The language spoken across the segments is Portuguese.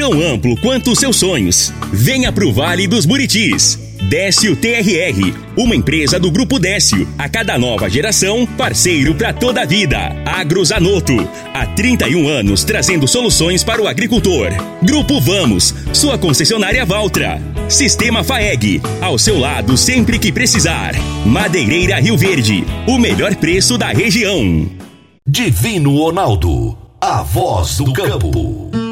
tão amplo quanto os seus sonhos. Venha pro Vale dos Buritis. Décio TRR, uma empresa do Grupo Décio. A cada nova geração, parceiro para toda a vida. Agrozanoto, há 31 anos trazendo soluções para o agricultor. Grupo Vamos, sua concessionária Valtra. Sistema FAEG, ao seu lado sempre que precisar. Madeireira Rio Verde, o melhor preço da região. Divino Ronaldo, a voz do campo.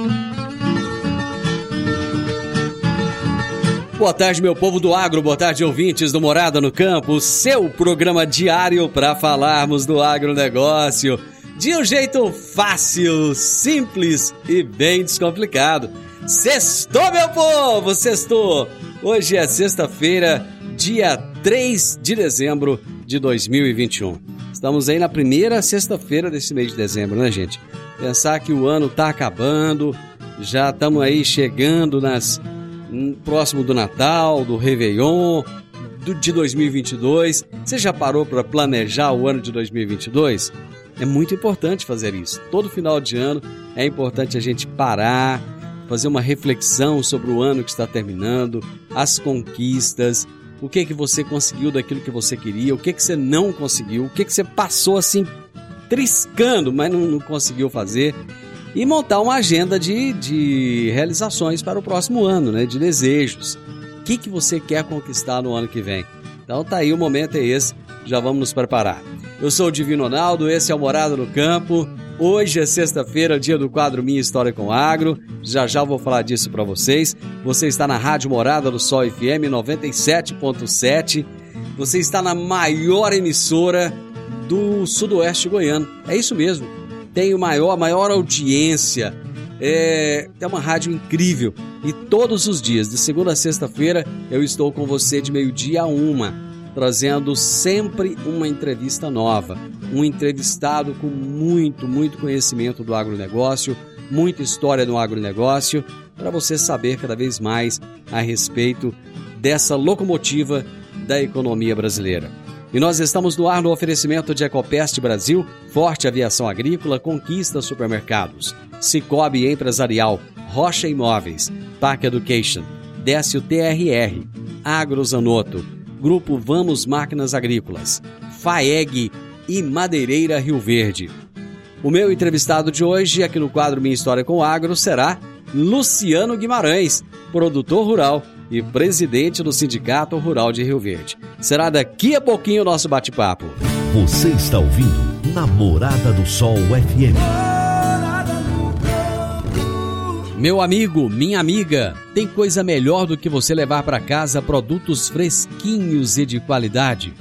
Boa tarde, meu povo do agro, boa tarde, ouvintes do Morada no Campo, seu programa diário para falarmos do agronegócio de um jeito fácil, simples e bem descomplicado. Sextou, meu povo, sextou! Hoje é sexta-feira, dia 3 de dezembro de 2021. Estamos aí na primeira sexta-feira desse mês de dezembro, né, gente? Pensar que o ano tá acabando, já estamos aí chegando nas próximo do Natal, do Réveillon, do, de 2022. Você já parou para planejar o ano de 2022? É muito importante fazer isso. Todo final de ano é importante a gente parar, fazer uma reflexão sobre o ano que está terminando, as conquistas, o que que você conseguiu daquilo que você queria, o que que você não conseguiu, o que que você passou assim triscando, mas não, não conseguiu fazer e montar uma agenda de, de realizações para o próximo ano, né? De desejos. O que, que você quer conquistar no ano que vem? Então tá aí, o momento é esse, já vamos nos preparar. Eu sou o Divino Ronaldo, esse é o Morada no Campo. Hoje é sexta-feira, dia do quadro Minha História com Agro. Já já vou falar disso para vocês. Você está na Rádio Morada do Sol FM 97.7. Você está na maior emissora do Sudoeste Goiano. É isso mesmo tem o maior, a maior audiência. É, é uma rádio incrível. E todos os dias, de segunda a sexta-feira, eu estou com você de meio-dia a uma, trazendo sempre uma entrevista nova. Um entrevistado com muito, muito conhecimento do agronegócio, muita história no agronegócio, para você saber cada vez mais a respeito dessa locomotiva da economia brasileira. E nós estamos no ar no oferecimento de Ecopest Brasil, Forte Aviação Agrícola, Conquista Supermercados, Cicobi Empresarial, Rocha Imóveis, Park Education, Décio TRR, Agrozanoto, Grupo Vamos Máquinas Agrícolas, FAEG e Madeireira Rio Verde. O meu entrevistado de hoje, aqui no quadro Minha História com o Agro, será Luciano Guimarães, produtor rural e presidente do Sindicato Rural de Rio Verde. Será daqui a pouquinho o nosso bate-papo. Você está ouvindo Namorada do Sol FM. Meu amigo, minha amiga, tem coisa melhor do que você levar para casa produtos fresquinhos e de qualidade.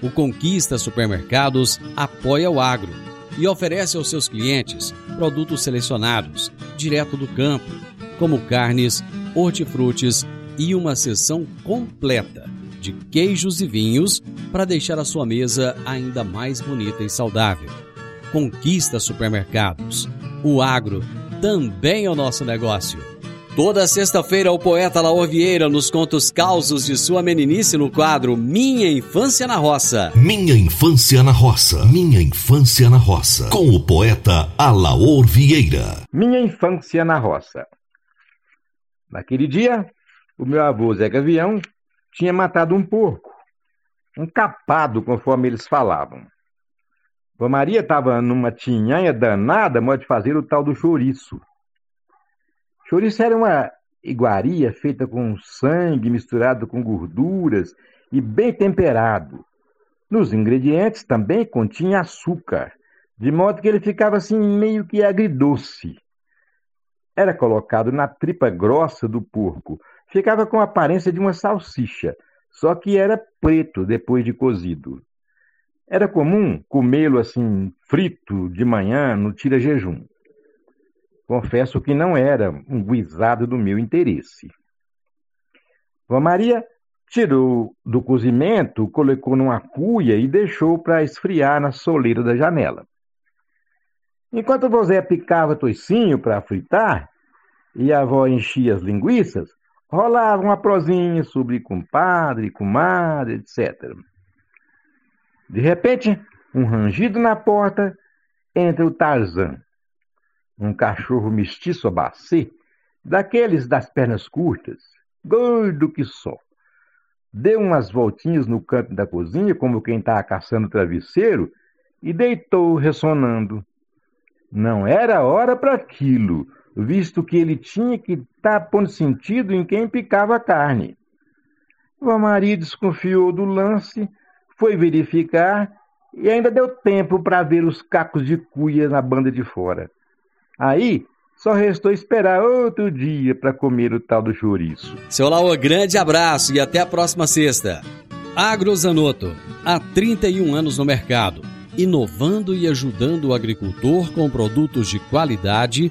O Conquista Supermercados apoia o agro e oferece aos seus clientes produtos selecionados, direto do campo, como carnes, hortifrutis e uma sessão completa de queijos e vinhos para deixar a sua mesa ainda mais bonita e saudável. Conquista supermercados. O agro também é o nosso negócio. Toda sexta-feira, o poeta Laor Vieira nos conta os causos de sua meninice no quadro Minha Infância na Roça. Minha Infância na Roça. Minha Infância na Roça. Com o poeta Alaor Vieira. Minha Infância na Roça. Naquele dia, o meu avô Zé Gavião tinha matado um porco, um capado, conforme eles falavam. Vó Maria estava numa tinhanha danada, modo de fazer o tal do chouriço. Chouriço era uma iguaria feita com sangue misturado com gorduras e bem temperado. Nos ingredientes também continha açúcar, de modo que ele ficava assim meio que agridoce. Era colocado na tripa grossa do porco, ficava com a aparência de uma salsicha, só que era preto depois de cozido. Era comum comê-lo assim, frito, de manhã, no tira-jejum. Confesso que não era um guisado do meu interesse. Vó Maria tirou do cozimento, colocou numa cuia e deixou para esfriar na soleira da janela. Enquanto o Zé picava toicinho para fritar e a avó enchia as linguiças, rolava uma prosinha sobre compadre, comadre, etc. De repente, um rangido na porta, entra o Tarzan, um cachorro mestiço abacê, daqueles das pernas curtas, gordo que só. Deu umas voltinhas no canto da cozinha, como quem estava caçando travesseiro, e deitou ressonando. Não era hora para aquilo, visto que ele tinha que estar pondo sentido em quem picava a carne. O Maria desconfiou do lance, foi verificar e ainda deu tempo para ver os cacos de cuia na banda de fora. Aí só restou esperar outro dia para comer o tal do chouriço. Seu Laô, grande abraço e até a próxima sexta. Agrozanoto, há 31 anos no mercado, inovando e ajudando o agricultor com produtos de qualidade,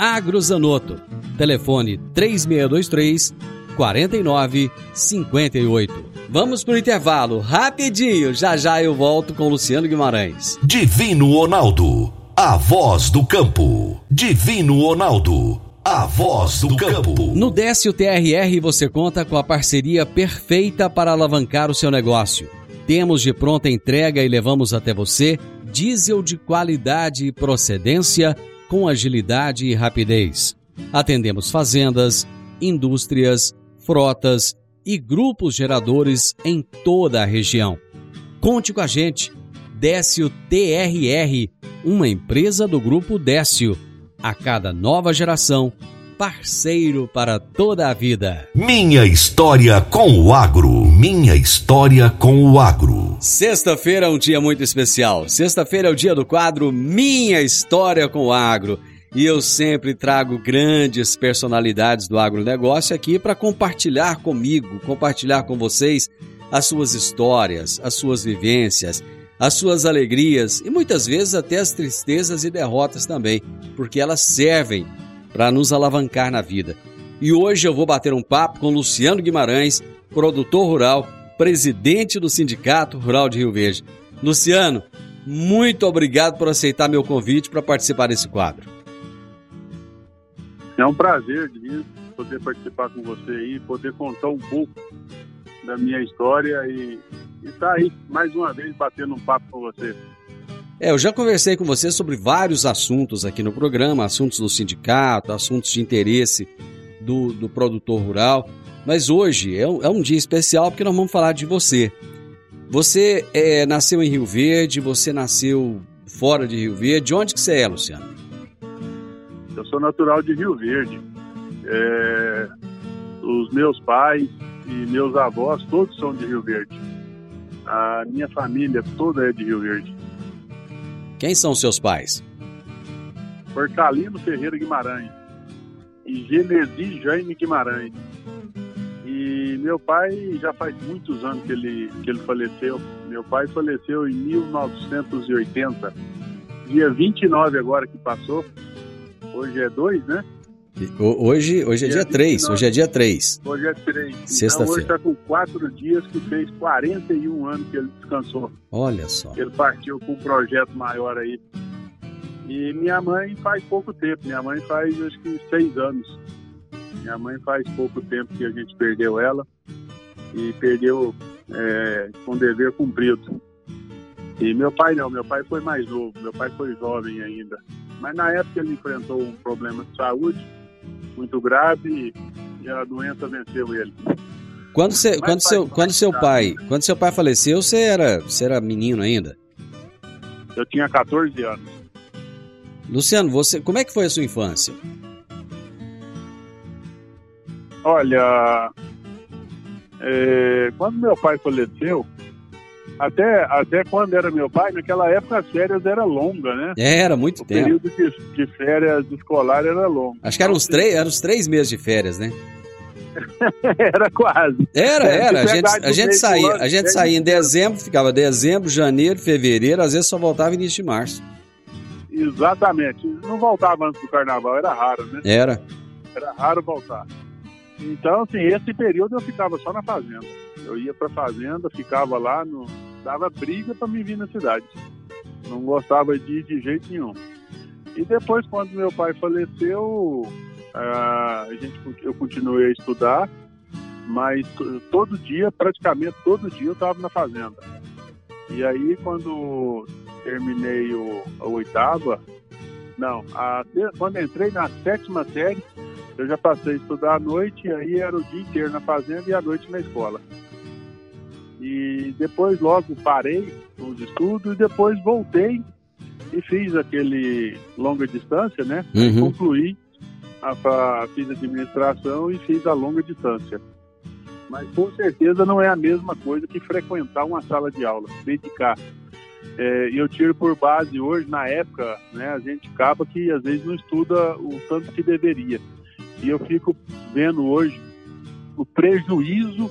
Agrozanoto. Telefone 3623 4958. Vamos pro intervalo, rapidinho. Já já eu volto com Luciano Guimarães. Divino Ronaldo, a voz do campo. Divino Ronaldo a voz do campo. No Décio TRR você conta com a parceria perfeita para alavancar o seu negócio. Temos de pronta entrega e levamos até você diesel de qualidade e procedência com agilidade e rapidez. Atendemos fazendas, indústrias, frotas e grupos geradores em toda a região. Conte com a gente. Décio TRR, uma empresa do grupo Décio a cada nova geração, parceiro para toda a vida. Minha história com o agro. Minha história com o agro. Sexta-feira é um dia muito especial. Sexta-feira é o dia do quadro Minha História com o Agro. E eu sempre trago grandes personalidades do agronegócio aqui para compartilhar comigo, compartilhar com vocês as suas histórias, as suas vivências as suas alegrias e muitas vezes até as tristezas e derrotas também, porque elas servem para nos alavancar na vida. E hoje eu vou bater um papo com Luciano Guimarães, produtor rural, presidente do Sindicato Rural de Rio Verde. Luciano, muito obrigado por aceitar meu convite para participar desse quadro. É um prazer, Diniz, poder participar com você aí, poder contar um pouco da minha história e e tá aí, mais uma vez, batendo um papo com você. É, eu já conversei com você sobre vários assuntos aqui no programa, assuntos do sindicato, assuntos de interesse do, do produtor rural, mas hoje é um, é um dia especial porque nós vamos falar de você. Você é, nasceu em Rio Verde, você nasceu fora de Rio Verde. Onde que você é, Luciano? Eu sou natural de Rio Verde. É, os meus pais e meus avós todos são de Rio Verde. A minha família toda é de Rio Verde. Quem são seus pais? Portalino Ferreira Guimarães e Genesi Jaime Guimarães. E meu pai já faz muitos anos que ele, que ele faleceu. Meu pai faleceu em 1980. Dia 29 agora que passou. Hoje é 2, né? Hoje, hoje é dia, dia 3, hoje é dia 3. Hoje é 3. Sexta-feira. Então hoje está com 4 dias que fez 41 anos que ele descansou. Olha só. Ele partiu com um projeto maior aí. E minha mãe faz pouco tempo, minha mãe faz acho que 6 anos. Minha mãe faz pouco tempo que a gente perdeu ela e perdeu é, com dever cumprido. E meu pai não, meu pai foi mais novo, meu pai foi jovem ainda. Mas na época ele enfrentou um problema de saúde muito grave e a doença venceu ele. Quando, você, quando, seu, quando seu pai, quando seu pai faleceu, você era, você era menino ainda? Eu tinha 14 anos. Luciano, você, como é que foi a sua infância? Olha, é, quando meu pai faleceu, até, até quando era meu pai, naquela época as férias eram longas, né? Era, muito o tempo. O período de, de, férias escolar era longo. Acho que eram os, três, eram os três meses de férias, né? era quase. Era, é, era. A gente, a gente saía, a gente saía em dezembro, ficava dezembro, janeiro, fevereiro, às vezes só voltava início de março. Exatamente. Não voltava antes do carnaval, era raro, né? Era. Era raro voltar. Então, assim, esse período eu ficava só na fazenda. Eu ia pra fazenda, ficava lá, no... dava briga para me vir na cidade. Não gostava de ir de jeito nenhum. E depois, quando meu pai faleceu, a gente, eu continuei a estudar, mas todo dia, praticamente todo dia, eu estava na fazenda. E aí, quando terminei o, a oitava, não, a, quando entrei na sétima série, eu já passei a estudar à noite, e aí era o dia inteiro na fazenda e à noite na escola. E depois logo parei os estudos e depois voltei e fiz aquele longa distância, né? Uhum. Concluí, a, a, fiz administração e fiz a longa distância. Mas com certeza não é a mesma coisa que frequentar uma sala de aula, dedicar. É, eu tiro por base hoje, na época, né, a gente acaba que às vezes não estuda o tanto que deveria. E eu fico vendo hoje o prejuízo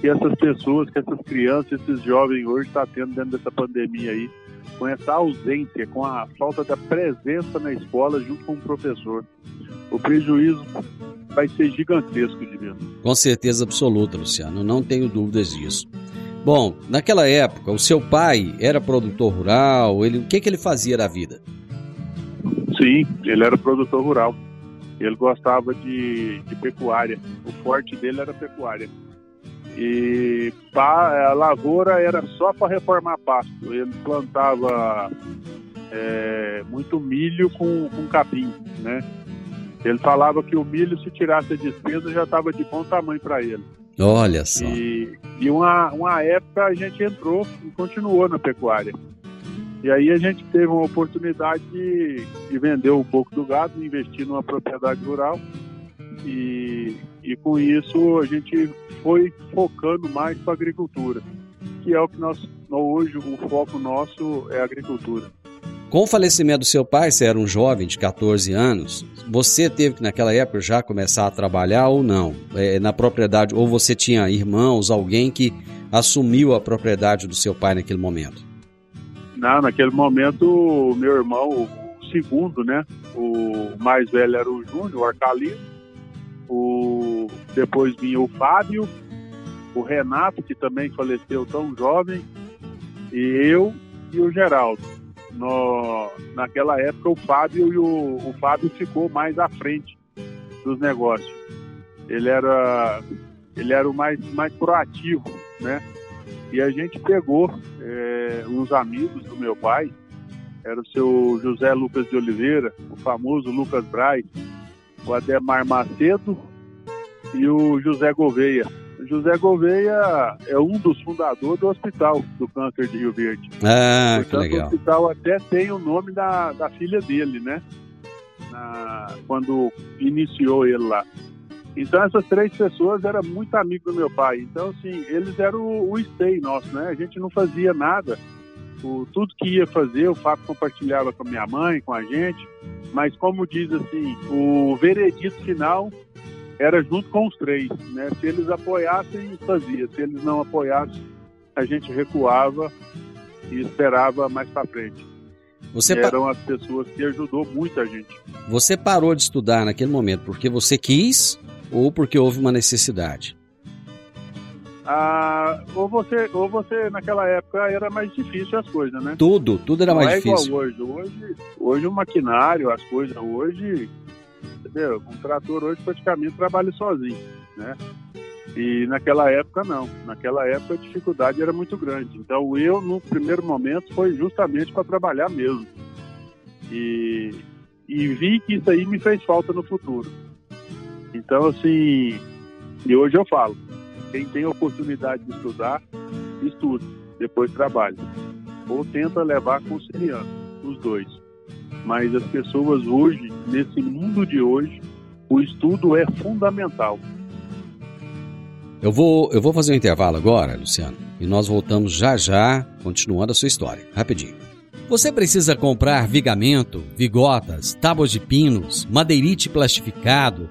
que essas pessoas, que essas crianças, esses jovens hoje estão tá tendo dentro dessa pandemia aí, com essa ausência, com a falta da presença na escola junto com o professor. O prejuízo vai ser gigantesco de ver. Com certeza absoluta, Luciano, não tenho dúvidas disso. Bom, naquela época, o seu pai era produtor rural, ele, o que, que ele fazia da vida? Sim, ele era produtor rural. Ele gostava de, de pecuária. O forte dele era pecuária. E a lavoura era só para reformar pasto. Ele plantava é, muito milho com, com capim, né? Ele falava que o milho, se tirasse a despesa, já estava de bom tamanho para ele. Olha só. E, e uma, uma época a gente entrou e continuou na pecuária. E aí a gente teve uma oportunidade de, de vender um pouco do gado, investir numa propriedade rural. E, e com isso a gente foi focando mais para a agricultura, que é o que nós, hoje, o foco nosso é a agricultura. Com o falecimento do seu pai, você era um jovem de 14 anos, você teve que naquela época já começar a trabalhar ou não? É, na propriedade, ou você tinha irmãos, alguém que assumiu a propriedade do seu pai naquele momento? Não, naquele momento, o meu irmão, o segundo, né? O mais velho era o Júnior, o Arcalino. O, depois vinha o Fábio, o Renato, que também faleceu tão jovem, e eu e o Geraldo. No, naquela época o Fábio e o, o Fábio ficou mais à frente dos negócios. Ele era ele era o mais mais proativo, né? E a gente pegou é, uns amigos do meu pai, era o seu José Lucas de Oliveira, o famoso Lucas Braz, o Ademar Macedo e o José Gouveia. O José Gouveia é um dos fundadores do Hospital do Câncer de Rio Verde. Ah, Portanto, que legal. o hospital até tem o nome da, da filha dele, né? Na, quando iniciou ele lá. Então essas três pessoas eram muito amigos do meu pai. Então, assim, eles eram o, o stay nosso, né? A gente não fazia nada. O, tudo que ia fazer, o Fábio compartilhava com a minha mãe, com a gente. Mas como diz assim, o veredito final era junto com os três, né? Se eles apoiassem, fazia. Se eles não apoiassem, a gente recuava e esperava mais para frente. Você eram as pessoas que ajudou muito a gente. Você parou de estudar naquele momento porque você quis ou porque houve uma necessidade? Ah, ou você, ou você naquela época era mais difícil as coisas, né? Tudo, tudo era Não mais é difícil. Igual hoje. hoje, hoje o maquinário, as coisas hoje, entendeu? Um trator hoje praticamente trabalha sozinho, né? E naquela época não. Naquela época a dificuldade era muito grande. Então eu no primeiro momento foi justamente para trabalhar mesmo. E, e vi que isso aí me fez falta no futuro. Então, assim, e hoje eu falo, quem tem oportunidade de estudar, estuda, depois trabalha. Ou tenta levar conciliando, os dois. Mas as pessoas hoje, nesse mundo de hoje, o estudo é fundamental. Eu vou, eu vou fazer um intervalo agora, Luciano, e nós voltamos já já, continuando a sua história. Rapidinho. Você precisa comprar vigamento, vigotas, tábuas de pinos, madeirite plastificado,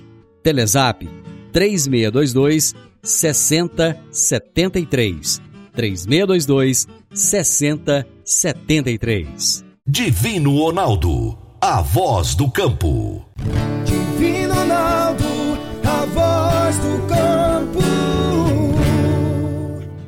Telezap 3622 6073. 3622 6073. Divino Ronaldo, a voz do campo. Divino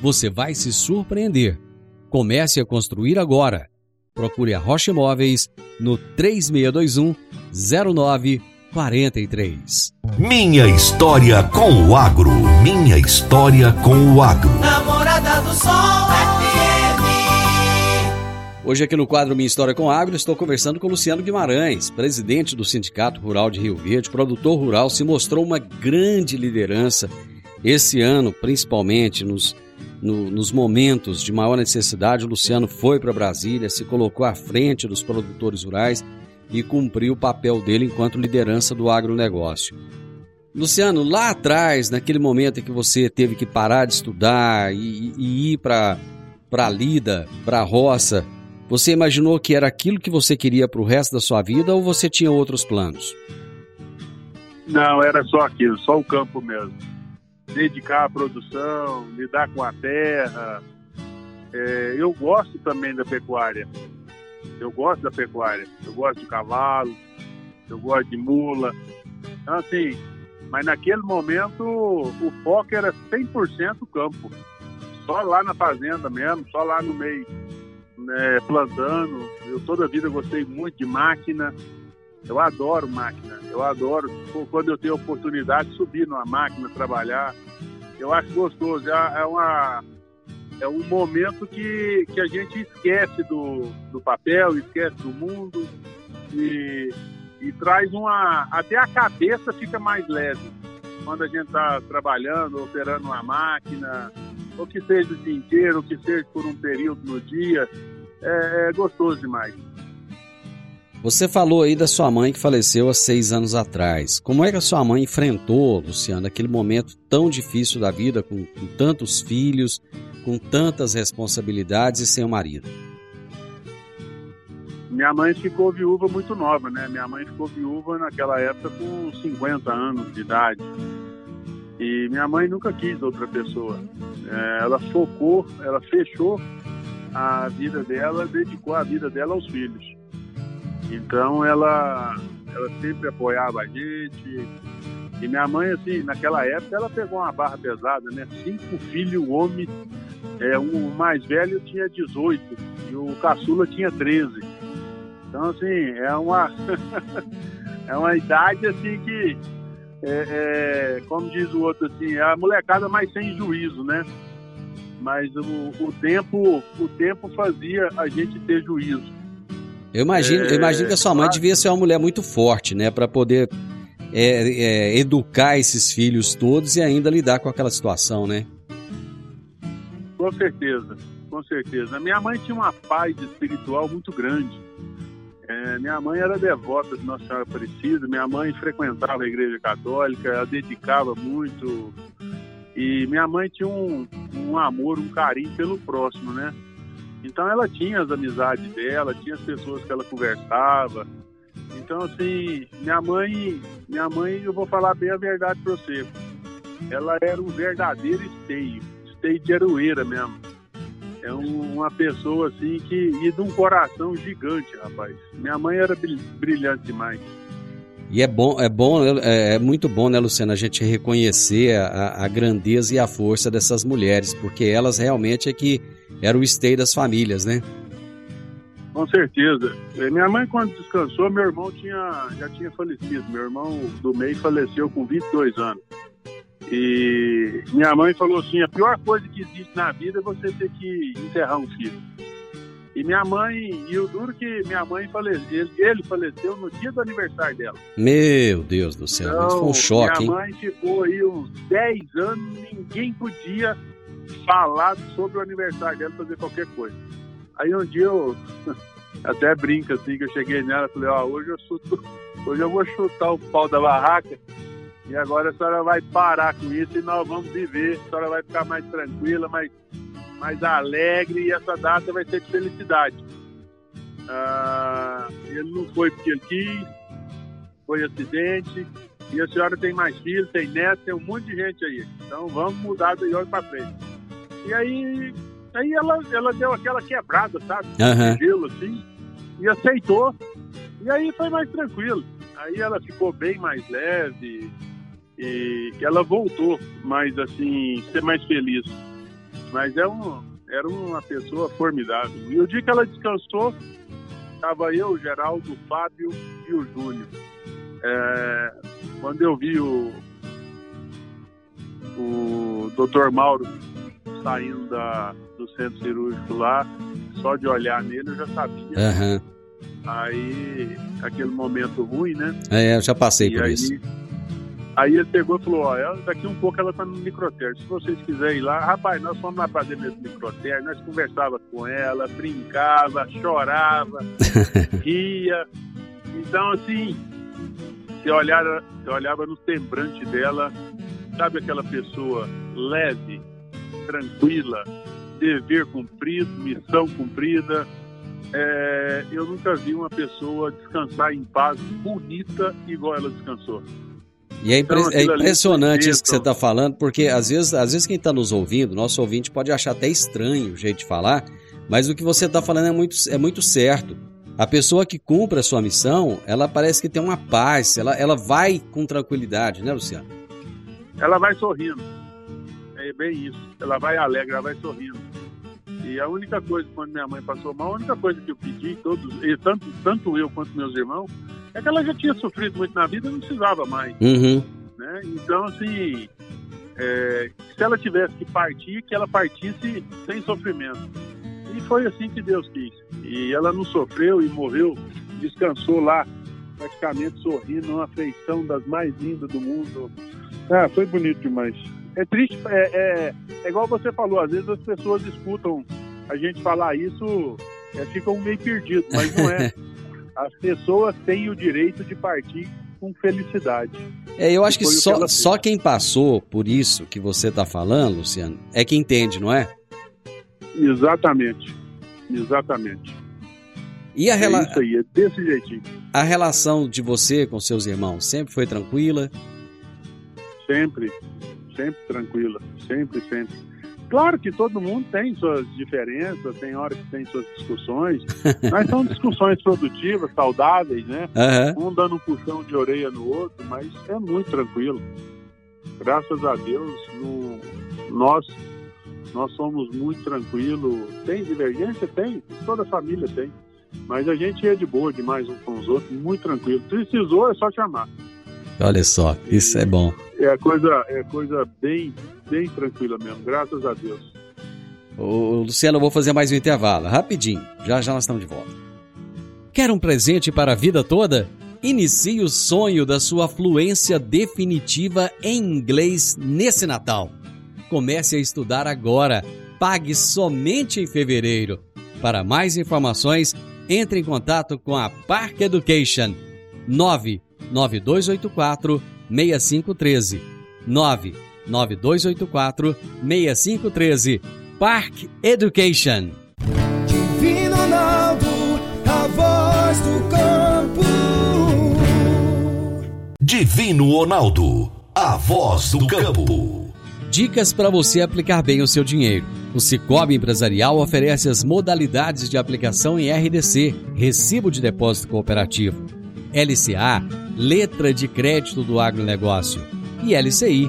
você vai se surpreender. Comece a construir agora. Procure a Rocha Imóveis no 3621 0943. Minha história com o agro. Minha história com o agro. Namorada do Sol FM. Hoje aqui no quadro Minha História com o Agro estou conversando com Luciano Guimarães, presidente do Sindicato Rural de Rio Verde, produtor rural, se mostrou uma grande liderança esse ano, principalmente nos no, nos momentos de maior necessidade, o Luciano foi para Brasília, se colocou à frente dos produtores rurais e cumpriu o papel dele enquanto liderança do agronegócio. Luciano, lá atrás, naquele momento em que você teve que parar de estudar e, e ir para a lida, para a roça, você imaginou que era aquilo que você queria para o resto da sua vida ou você tinha outros planos? Não, era só aquilo, só o campo mesmo dedicar à produção, lidar com a terra. É, eu gosto também da pecuária. Eu gosto da pecuária. Eu gosto de cavalo, eu gosto de mula. Então, assim, mas naquele momento o foco era 100% campo. Só lá na fazenda mesmo, só lá no meio, né, plantando. Eu toda a vida gostei muito de máquina. Eu adoro máquina, eu adoro quando eu tenho oportunidade de subir numa máquina, trabalhar. Eu acho gostoso, é, é, uma, é um momento que, que a gente esquece do, do papel, esquece do mundo e, e traz uma. Até a cabeça fica mais leve quando a gente está trabalhando, operando uma máquina, ou que seja o dia inteiro, ou que seja por um período no dia, é, é gostoso demais. Você falou aí da sua mãe que faleceu há seis anos atrás. Como é que a sua mãe enfrentou, Luciano, aquele momento tão difícil da vida, com, com tantos filhos, com tantas responsabilidades e sem o marido? Minha mãe ficou viúva muito nova, né? Minha mãe ficou viúva naquela época com 50 anos de idade. E minha mãe nunca quis outra pessoa. É, ela focou, ela fechou a vida dela, dedicou a vida dela aos filhos. Então ela, ela sempre apoiava a gente. E minha mãe, assim, naquela época, ela pegou uma barra pesada, né? Cinco filhos, homem, é, um mais velho tinha 18 e o caçula tinha 13. Então, assim, é uma, é uma idade, assim, que, é, é, como diz o outro, assim, é a molecada mais sem juízo, né? Mas o, o, tempo, o tempo fazia a gente ter juízo. Eu imagino, é, eu imagino que a sua mãe devia ser uma mulher muito forte, né? Para poder é, é, educar esses filhos todos e ainda lidar com aquela situação, né? Com certeza, com certeza. Minha mãe tinha uma paz espiritual muito grande. É, minha mãe era devota de Nossa Senhora Aparecida, minha mãe frequentava a Igreja Católica, ela dedicava muito. E minha mãe tinha um, um amor, um carinho pelo próximo, né? Então ela tinha as amizades dela, tinha as pessoas que ela conversava. Então assim, minha mãe, minha mãe, eu vou falar bem a verdade para você. Ela era um verdadeiro esteio, gostei de Aroeira mesmo. É um, uma pessoa assim que. e de um coração gigante, rapaz. Minha mãe era brilhante demais. E é bom, é bom, é, é muito bom, né, Luciana, a gente reconhecer a, a, grandeza e a força dessas mulheres, porque elas realmente é que eram o esteio das famílias, né? Com certeza. Minha mãe, quando descansou, meu irmão tinha, já tinha falecido. Meu irmão do meio faleceu com 22 anos. E minha mãe falou assim: a pior coisa que existe na vida é você ter que enterrar um filho. E minha mãe, e o duro que minha mãe faleceu, ele, faleceu no dia do aniversário dela. Meu Deus do céu, então, foi um choque, minha mãe ficou aí uns 10 anos, ninguém podia falar sobre o aniversário dela, fazer qualquer coisa. Aí um dia eu até brinco assim, que eu cheguei nela e falei, ó, oh, hoje eu chuto, hoje eu vou chutar o pau da barraca e agora a senhora vai parar com isso e nós vamos viver. A senhora vai ficar mais tranquila, mais, mais alegre e essa data vai ser de felicidade. Ah, ele não foi porque ele quis, foi acidente. E a senhora tem mais filhos, tem netos, tem um monte de gente aí. Então vamos mudar do hoje para frente. E aí, aí ela, ela deu aquela quebrada, sabe? Uhum. Gelo assim, e aceitou. E aí foi mais tranquilo. Aí ela ficou bem mais leve, e ela voltou mais assim, ser mais feliz. Mas é um, era uma pessoa formidável. E o dia que ela descansou, estava eu, o Geraldo, o Fábio e o Júnior. É, quando eu vi o, o Dr. Mauro saindo da, do centro cirúrgico lá, só de olhar nele eu já sabia. Uhum. Aí, aquele momento ruim, né? É, eu já passei e por aí, isso. Aí ele pegou e falou, ó, ela, daqui um pouco ela tá no microtério. Se vocês quiserem ir lá, rapaz, nós fomos lá fazer mesmo microtério, nós conversava com ela, brincava, chorava, ria. Então, assim, você olhava, você olhava no semblante dela, sabe aquela pessoa leve, tranquila, dever cumprido, missão cumprida. É, eu nunca vi uma pessoa descansar em paz bonita igual ela descansou. E é, impre então, é impressionante isso que você está falando, porque às vezes, às vezes quem está nos ouvindo, nosso ouvinte pode achar até estranho o jeito de falar, mas o que você está falando é muito, é muito certo. A pessoa que cumpre a sua missão, ela parece que tem uma paz, ela, ela vai com tranquilidade, né, Luciano? Ela vai sorrindo. É bem isso. Ela vai alegre, ela vai sorrindo. E a única coisa, quando minha mãe passou mal, a única coisa que eu pedi, todos, e tanto, tanto eu quanto meus irmãos, é que ela já tinha sofrido muito na vida e não precisava mais. Uhum. Né? Então, assim, é, se ela tivesse que partir, que ela partisse sem sofrimento. E foi assim que Deus quis. E ela não sofreu e morreu, descansou lá, praticamente sorrindo, uma afeição das mais lindas do mundo. Ah, foi bonito demais. É triste, é, é, é igual você falou, às vezes as pessoas escutam a gente falar isso, é, ficam meio perdidos, mas não é. as pessoas têm o direito de partir com felicidade. É, eu acho que só, que só quem passou por isso que você está falando, Luciano, é que entende, não é? Exatamente. Exatamente. E a rela... É isso aí, é desse jeitinho. A relação de você com seus irmãos sempre foi tranquila? Sempre, sempre tranquila, sempre, sempre. Claro que todo mundo tem suas diferenças, tem hora que tem suas discussões, mas são discussões produtivas, saudáveis, né? Uhum. Um dando um puxão de orelha no outro, mas é muito tranquilo. Graças a Deus, no, nós nós somos muito tranquilos. Tem divergência? Tem, toda família tem. Mas a gente é de boa demais uns com os outros, muito tranquilo. Precisou, é só chamar. Olha só, isso é bom. É coisa, é coisa bem, bem tranquila mesmo, graças a Deus. Ô, Luciano, eu vou fazer mais um intervalo, rapidinho. Já já nós estamos de volta. Quer um presente para a vida toda? Inicie o sonho da sua fluência definitiva em inglês nesse Natal. Comece a estudar agora. Pague somente em fevereiro. Para mais informações, entre em contato com a Park Education 9 9284 6513. 99284 6513. Park Education. Divino Ronaldo, a voz do campo. Divino Ronaldo, a voz do campo. Dicas para você aplicar bem o seu dinheiro. O Cicobi Empresarial oferece as modalidades de aplicação em RDC, Recibo de Depósito Cooperativo, LCA, Letra de Crédito do Agronegócio, e LCI,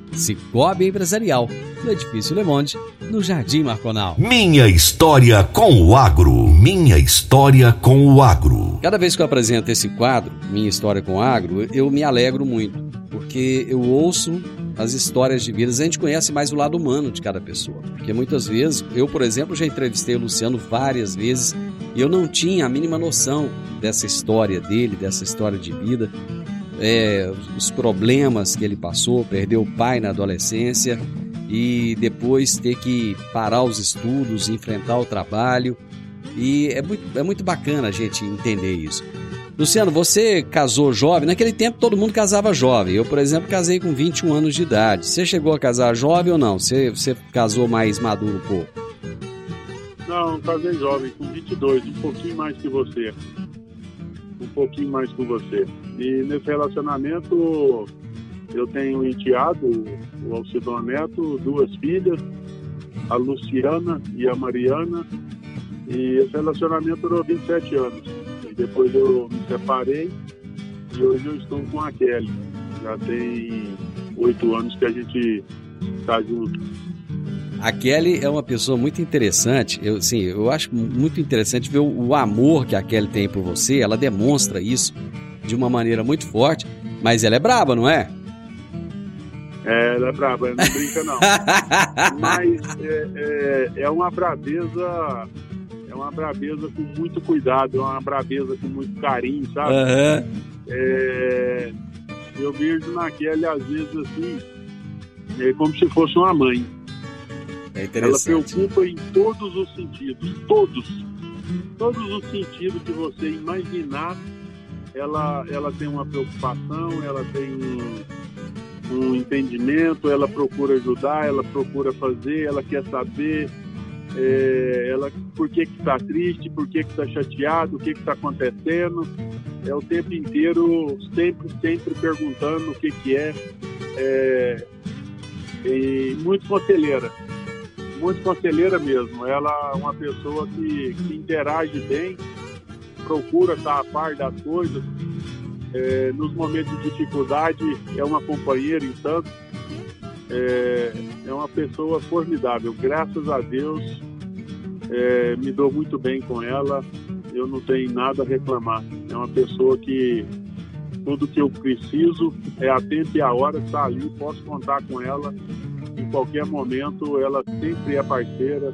Cicobi Empresarial, no Edifício Le Monde, no Jardim Marconal. Minha história com o agro. Minha história com o agro. Cada vez que eu apresento esse quadro, Minha História com o Agro, eu me alegro muito, porque eu ouço as histórias de vidas, a gente conhece mais o lado humano de cada pessoa. Porque muitas vezes, eu, por exemplo, já entrevistei o Luciano várias vezes e eu não tinha a mínima noção dessa história dele, dessa história de vida, é, os problemas que ele passou, perdeu o pai na adolescência e depois ter que parar os estudos, enfrentar o trabalho. E é muito, é muito bacana a gente entender isso. Luciano, você casou jovem? Naquele tempo todo mundo casava jovem. Eu, por exemplo, casei com 21 anos de idade. Você chegou a casar jovem ou não? Você, você casou mais maduro um pouco? Não, casei jovem, com 22, um pouquinho mais que você. Um pouquinho mais que você. E nesse relacionamento eu tenho um enteado, o Alcidon Neto, duas filhas, a Luciana e a Mariana. E esse relacionamento durou 27 anos. E depois eu me separei e hoje eu estou com a Kelly. Já tem oito anos que a gente está junto. A Kelly é uma pessoa muito interessante. Eu, sim, eu acho muito interessante ver o, o amor que a Kelly tem por você. Ela demonstra isso de uma maneira muito forte. Mas ela é braba, não é? É, ela é braba, não brinca não. Mas é, é, é uma braveza, é uma braveza com muito cuidado, é uma braveza com muito carinho, sabe? Aham. É, eu vejo na Kelly, às vezes, assim, é como se fosse uma mãe. É Ela preocupa em todos os sentidos, todos. Todos os sentidos que você imaginar, ela, ela tem uma preocupação, ela tem um, um entendimento, ela procura ajudar, ela procura fazer, ela quer saber é, ela, por que está triste, por que está chateado, o que está acontecendo. É o tempo inteiro, sempre, sempre perguntando o que, que é. é e muito conselheira muito conselheira mesmo. Ela é uma pessoa que, que interage bem, procura estar a par das coisas. É, nos momentos de dificuldade, é uma companheira em tanto. É, é uma pessoa formidável. Graças a Deus, é, me dou muito bem com ela. Eu não tenho nada a reclamar. É uma pessoa que tudo que eu preciso é a tempo e a hora está ali. Posso contar com ela qualquer momento, ela sempre é parceira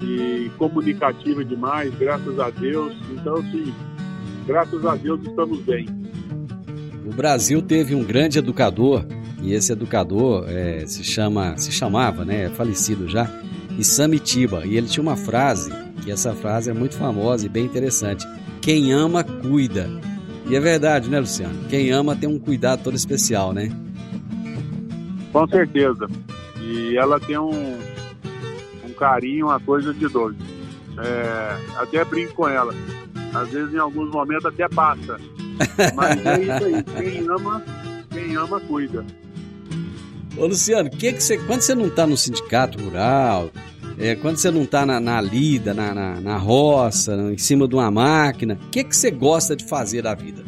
e comunicativa demais, graças a Deus. Então, sim, graças a Deus estamos bem. O Brasil teve um grande educador e esse educador é, se chama, se chamava, né, é falecido já, Isamitiba. E ele tinha uma frase que essa frase é muito famosa e bem interessante: quem ama cuida. E é verdade, né, Luciano? Quem ama tem um cuidado todo especial, né? Com certeza. E ela tem um, um carinho, uma coisa de doido. É, até brinco com ela. Às vezes, em alguns momentos, até passa. Mas é isso aí. Quem ama, quem ama, cuida. Ô Luciano, que que você, quando você não está no sindicato rural, é, quando você não está na, na lida, na, na, na roça, em cima de uma máquina, o que, que você gosta de fazer da vida?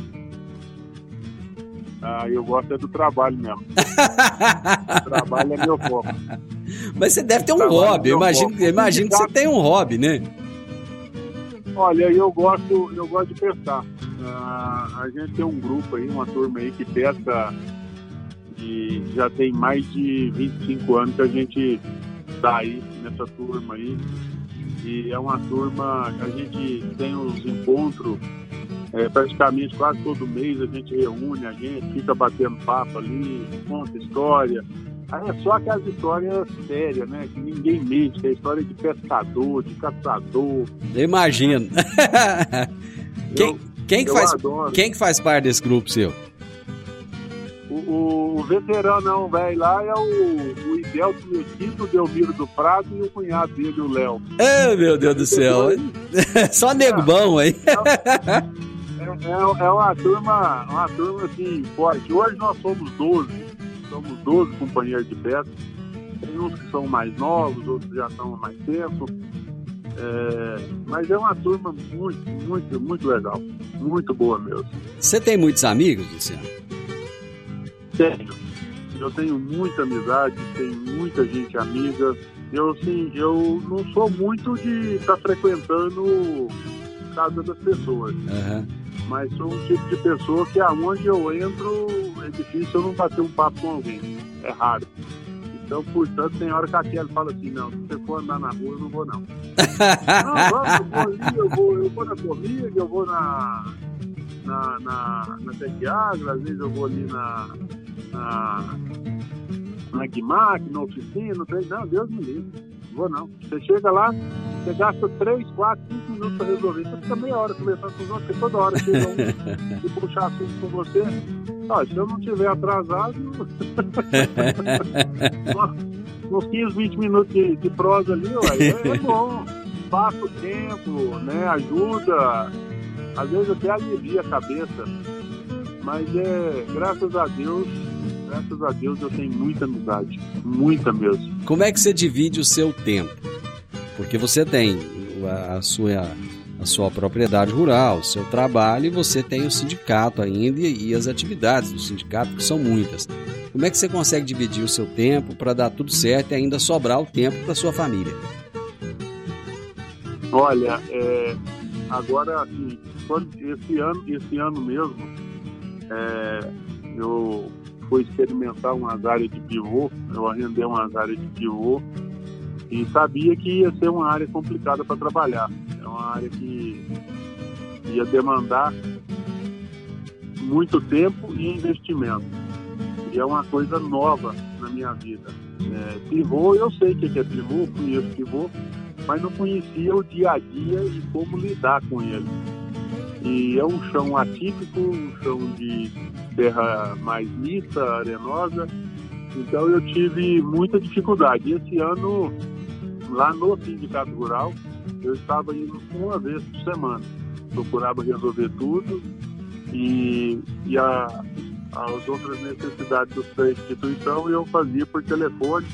Ah, eu gosto é do trabalho mesmo. o trabalho é meu foco. Mas você deve ter um Trabalho hobby, eu meu imagino, foco. imagino que você tem um hobby, né? Olha, eu gosto, eu gosto de pescar. Ah, a gente tem um grupo aí, uma turma aí que pesca e já tem mais de 25 anos que a gente está aí nessa turma aí. E é uma turma, a gente tem os encontros é, praticamente quase todo mês a gente reúne, a gente fica batendo papo ali, conta história. Aí é só aquelas histórias sérias, né? Que ninguém mente, que é história de pescador, de caçador. Eu imagino. quem, quem, que faz, quem que faz parte desse grupo seu? O, o veteranão velho lá é o, o Idelto Mesquita, o Delmiro do Prado e o cunhado dele, o Léo. Oh, meu Deus do céu. Só nego bom aí. É, é, é, uma turma, uma turma assim, forte. Hoje nós somos 12, somos 12 companheiros de pesca. Tem uns que são mais novos, outros já estão há mais tempo. É, mas é uma turma muito, muito, muito legal. Muito boa mesmo. Você tem muitos amigos, Luciano? Tenho. Eu tenho muita amizade, tenho muita gente amiga. Eu, assim, eu não sou muito de estar tá frequentando casa das pessoas. Uhum. Mas sou um tipo de pessoa que aonde eu entro é difícil eu não bater um papo com alguém. É raro. Então, portanto, tem hora que a Kelly fala assim, não, se você for andar na rua, eu não vou não. não, vamos, eu vou ali, eu vou, eu vou na comida, eu vou na, na, na, na Tec às vezes eu vou ali na, na, na Guimac, na oficina, não, Deus me livre. Vou não. Você chega lá, você gasta 3, 4, 5 minutos para resolver. Você fica meia hora conversando com você, toda hora chega um e puxar assunto com você. Ah, se eu não tiver atrasado, uns 15, 20 minutos de, de prosa ali, ué, é bom. Passa o tempo, né? Ajuda. Às vezes até alivia a cabeça. Mas é, graças a Deus, graças a Deus eu tenho muita amizade, muita mesmo. Como é que você divide o seu tempo? Porque você tem a sua a sua propriedade rural, o seu trabalho e você tem o sindicato ainda e as atividades do sindicato que são muitas. Como é que você consegue dividir o seu tempo para dar tudo certo e ainda sobrar o tempo para sua família? Olha, é, agora assim, esse ano, esse ano mesmo, é, eu fui experimentar umas áreas de pivô, eu arrendei umas áreas de pivô e sabia que ia ser uma área complicada para trabalhar. É uma área que ia demandar muito tempo e investimento. E é uma coisa nova na minha vida. É, pivô, eu sei o que é pivô, conheço pivô, mas não conhecia o dia a dia e como lidar com ele. E é um chão atípico, um chão de terra mais mista, arenosa. Então eu tive muita dificuldade. Esse ano, lá no Sindicato Rural, eu estava indo uma vez por semana. Procurava resolver tudo e, e a, as outras necessidades da instituição eu fazia por telefone.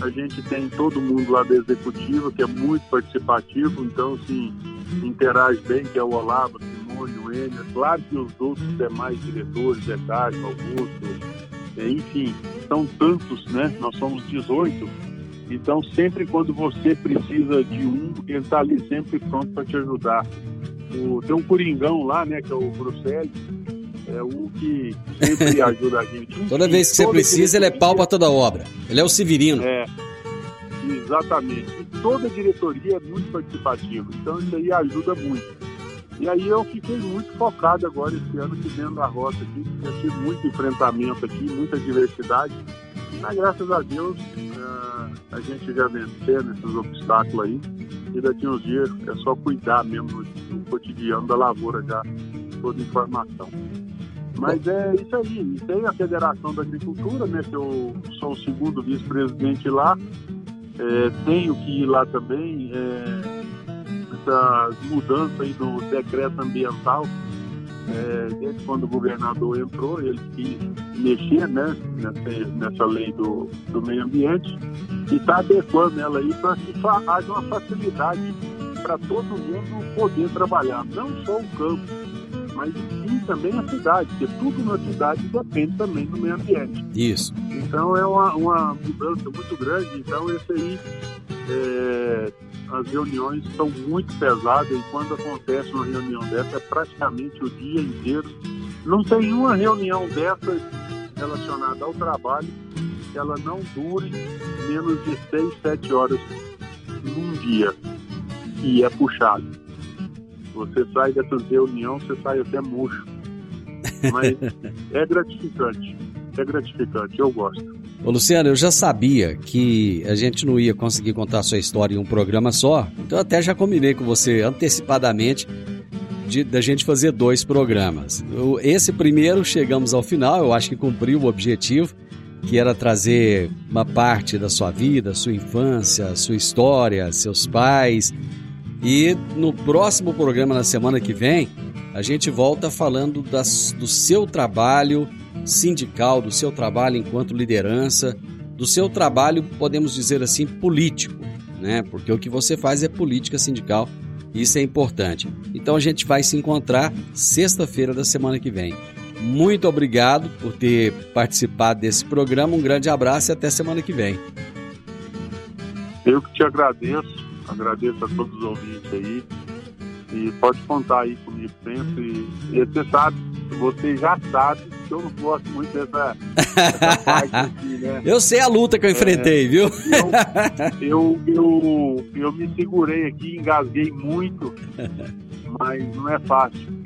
A gente tem todo mundo lá da executiva, que é muito participativo, então, assim, interage bem, que é o Olavo, Simone, o Enio. Claro que os outros demais diretores, Decário, Augusto, enfim, são tantos, né? Nós somos 18. Então, sempre quando você precisa de um, ele está ali sempre pronto para te ajudar. O, tem um Coringão lá, né, que é o Bruxelas, é um que sempre ajuda a gente. Toda vez que você precisa, ele é pau para toda obra. Ele é o Severino. É, exatamente. E toda diretoria é muito participativa, então isso aí ajuda muito. E aí eu fiquei muito focado agora esse ano aqui dentro da roça aqui, porque tive muito enfrentamento aqui, muita diversidade. Mas graças a Deus uh, a gente já venceu nesses obstáculos aí. E daqui uns dias é só cuidar mesmo do cotidiano da lavoura já, toda informação. Mas é isso aí. E tem a Federação da Agricultura, né? Que eu sou o segundo vice-presidente lá. É, tenho que ir lá também. É, essas mudanças aí do decreto ambiental, é, desde quando o governador entrou, ele quis mexer né, nessa, nessa lei do, do meio ambiente e está adequando ela aí para que haja uma facilidade para todo mundo poder trabalhar, não só o campo, mas sim também a cidade, porque tudo na cidade depende também do meio ambiente. Isso. Então é uma, uma mudança muito grande, então esse aí é, as reuniões são muito pesadas e quando acontece uma reunião dessa é praticamente o dia inteiro. Não tem uma reunião dessa relacionada ao trabalho que ela não dure menos de 6, 7 horas num dia. E é puxado. Você sai dessas reuniões, você sai até murcho. Mas é gratificante. É gratificante, eu gosto. Ô Luciano, eu já sabia que a gente não ia conseguir contar sua história em um programa só, então até já combinei com você antecipadamente da gente fazer dois programas. Esse primeiro chegamos ao final, eu acho que cumpriu o objetivo, que era trazer uma parte da sua vida, sua infância, sua história, seus pais. E no próximo programa, na semana que vem, a gente volta falando das, do seu trabalho sindical, do seu trabalho enquanto liderança, do seu trabalho, podemos dizer assim, político, né? Porque o que você faz é política sindical, isso é importante. Então a gente vai se encontrar sexta-feira da semana que vem. Muito obrigado por ter participado desse programa. Um grande abraço e até semana que vem. Eu que te agradeço, agradeço a todos os ouvintes aí. E pode contar aí comigo sempre. E você sabe, você já sabe que eu não gosto muito dessa, dessa parte aqui, né? Eu sei a luta que eu enfrentei, é, viu? Eu, eu, eu, eu me segurei aqui, engasguei muito, mas não é fácil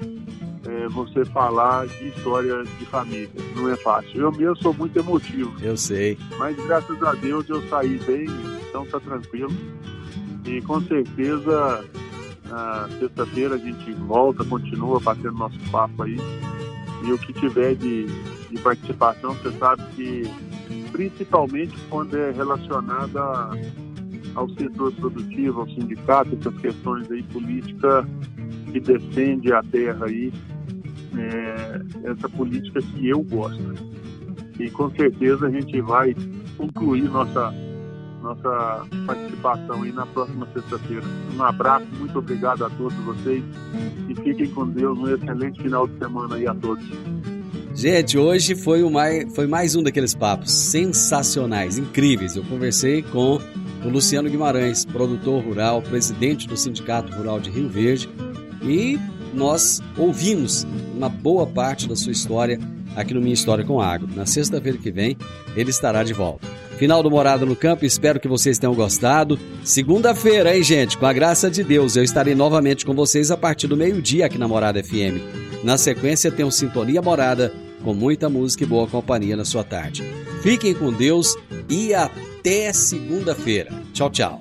é, você falar de história de família. Não é fácil. Eu mesmo sou muito emotivo. Eu sei. Mas graças a Deus eu saí bem, então tá tranquilo. E com certeza na sexta-feira a gente volta, continua batendo nosso papo aí. E o que tiver de, de participação, você sabe que principalmente quando é relacionada ao setor produtivo, ao sindicato, essas questões aí política que defende a terra aí, é, essa política que eu gosto. E com certeza a gente vai concluir nossa nossa participação aí na próxima sexta-feira. Um abraço, muito obrigado a todos vocês e fiquem com Deus. Um excelente final de semana aí a todos. Gente, hoje foi, mais, foi mais um daqueles papos sensacionais, incríveis. Eu conversei com o Luciano Guimarães, produtor rural, presidente do Sindicato Rural de Rio Verde, e nós ouvimos uma boa parte da sua história aqui no Minha História com Agro. Na sexta-feira que vem, ele estará de volta. Final do Morada no Campo, espero que vocês tenham gostado. Segunda-feira, hein, gente? Com a graça de Deus, eu estarei novamente com vocês a partir do meio-dia aqui na Morada FM. Na sequência, tem o Sintonia Morada, com muita música e boa companhia na sua tarde. Fiquem com Deus e até segunda-feira. Tchau, tchau.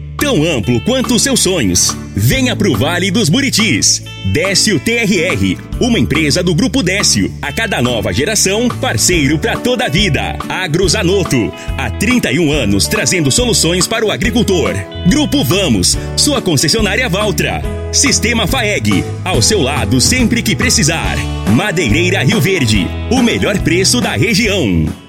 tão amplo quanto os seus sonhos. Venha pro Vale dos Buritis. Décio TRR, uma empresa do Grupo Décio. A cada nova geração, parceiro para toda a vida. Agrozanoto, há 31 anos trazendo soluções para o agricultor. Grupo Vamos, sua concessionária Valtra. Sistema FAEG, ao seu lado sempre que precisar. Madeireira Rio Verde, o melhor preço da região.